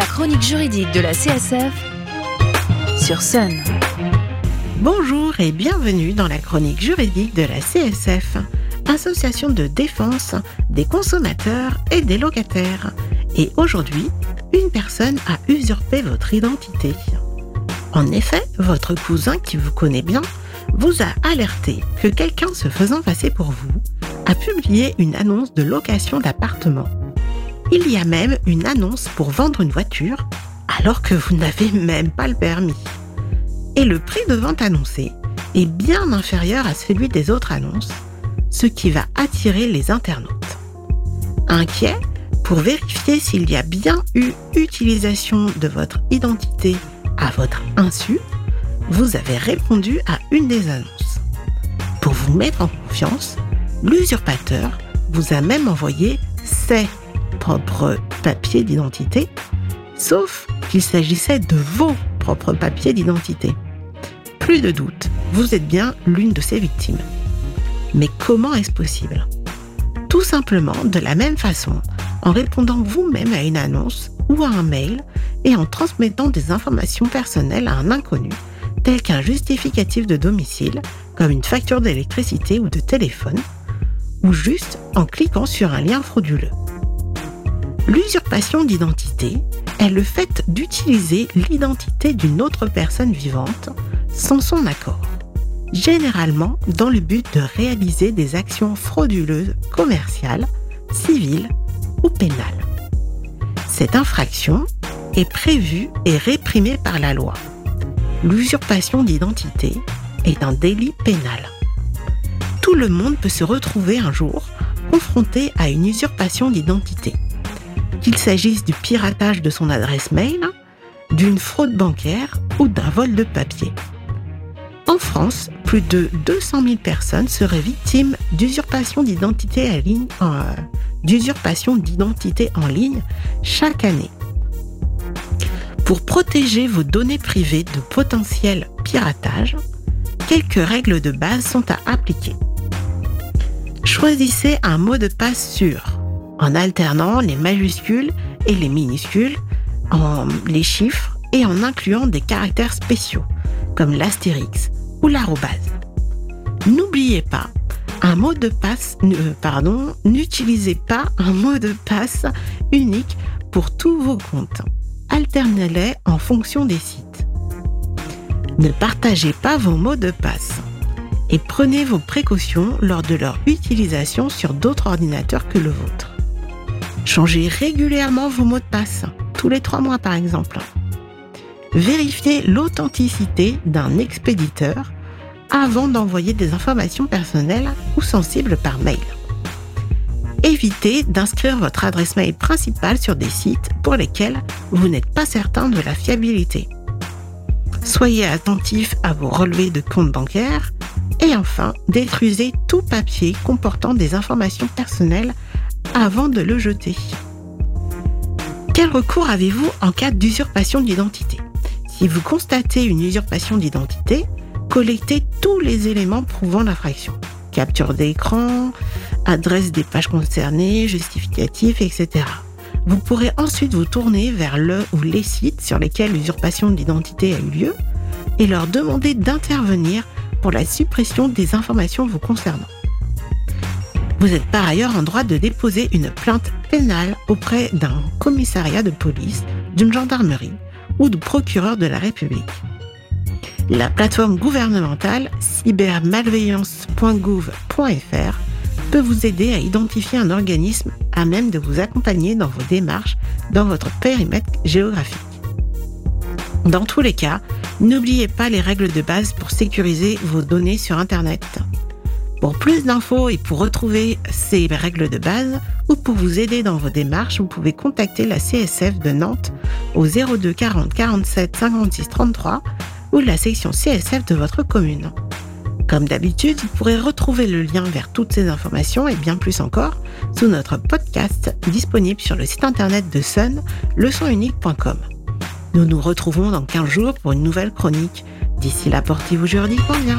La chronique juridique de la CSF sur Sun. Bonjour et bienvenue dans la chronique juridique de la CSF, Association de défense des consommateurs et des locataires. Et aujourd'hui, une personne a usurpé votre identité. En effet, votre cousin qui vous connaît bien vous a alerté que quelqu'un se faisant passer pour vous a publié une annonce de location d'appartement il y a même une annonce pour vendre une voiture alors que vous n'avez même pas le permis. Et le prix de vente annoncé est bien inférieur à celui des autres annonces, ce qui va attirer les internautes. Inquiet pour vérifier s'il y a bien eu utilisation de votre identité à votre insu, vous avez répondu à une des annonces. Pour vous mettre en confiance, l'usurpateur vous a même envoyé ses propres papiers d'identité, sauf qu'il s'agissait de vos propres papiers d'identité. Plus de doute, vous êtes bien l'une de ces victimes. Mais comment est-ce possible? Tout simplement de la même façon, en répondant vous-même à une annonce ou à un mail et en transmettant des informations personnelles à un inconnu, tel qu'un justificatif de domicile, comme une facture d'électricité ou de téléphone, ou juste en cliquant sur un lien frauduleux. L'usurpation d'identité est le fait d'utiliser l'identité d'une autre personne vivante sans son accord, généralement dans le but de réaliser des actions frauduleuses commerciales, civiles ou pénales. Cette infraction est prévue et réprimée par la loi. L'usurpation d'identité est un délit pénal. Tout le monde peut se retrouver un jour confronté à une usurpation d'identité qu'il s'agisse du piratage de son adresse mail, d'une fraude bancaire ou d'un vol de papier. En France, plus de 200 000 personnes seraient victimes d'usurpation d'identité en euh, en ligne chaque année. Pour protéger vos données privées de potentiel piratage, quelques règles de base sont à appliquer. Choisissez un mot de passe sûr en alternant les majuscules et les minuscules, en les chiffres et en incluant des caractères spéciaux, comme l'astérix ou l'arrobase. N'oubliez pas, un mot de passe, euh, pardon, n'utilisez pas un mot de passe unique pour tous vos comptes. Alternez-les en fonction des sites. Ne partagez pas vos mots de passe et prenez vos précautions lors de leur utilisation sur d'autres ordinateurs que le vôtre. Changez régulièrement vos mots de passe, tous les trois mois par exemple. Vérifiez l'authenticité d'un expéditeur avant d'envoyer des informations personnelles ou sensibles par mail. Évitez d'inscrire votre adresse mail principale sur des sites pour lesquels vous n'êtes pas certain de la fiabilité. Soyez attentif à vos relevés de compte bancaire et enfin, détruisez tout papier comportant des informations personnelles avant de le jeter. Quel recours avez-vous en cas d'usurpation d'identité? Si vous constatez une usurpation d'identité, collectez tous les éléments prouvant l'infraction. Capture d'écran, adresse des pages concernées, justificatifs, etc. Vous pourrez ensuite vous tourner vers le ou les sites sur lesquels l'usurpation d'identité a eu lieu et leur demander d'intervenir pour la suppression des informations vous concernant. Vous êtes par ailleurs en droit de déposer une plainte pénale auprès d'un commissariat de police, d'une gendarmerie ou du procureur de la République. La plateforme gouvernementale cybermalveillance.gouv.fr peut vous aider à identifier un organisme à même de vous accompagner dans vos démarches dans votre périmètre géographique. Dans tous les cas, n'oubliez pas les règles de base pour sécuriser vos données sur Internet. Pour plus d'infos et pour retrouver ces règles de base ou pour vous aider dans vos démarches, vous pouvez contacter la CSF de Nantes au 02 40 47 56 33 ou la section CSF de votre commune. Comme d'habitude, vous pourrez retrouver le lien vers toutes ces informations et bien plus encore sous notre podcast disponible sur le site internet de Sun, leçonunique.com. Nous nous retrouvons dans 15 jours pour une nouvelle chronique. D'ici là, portez-vous juridiquement bien.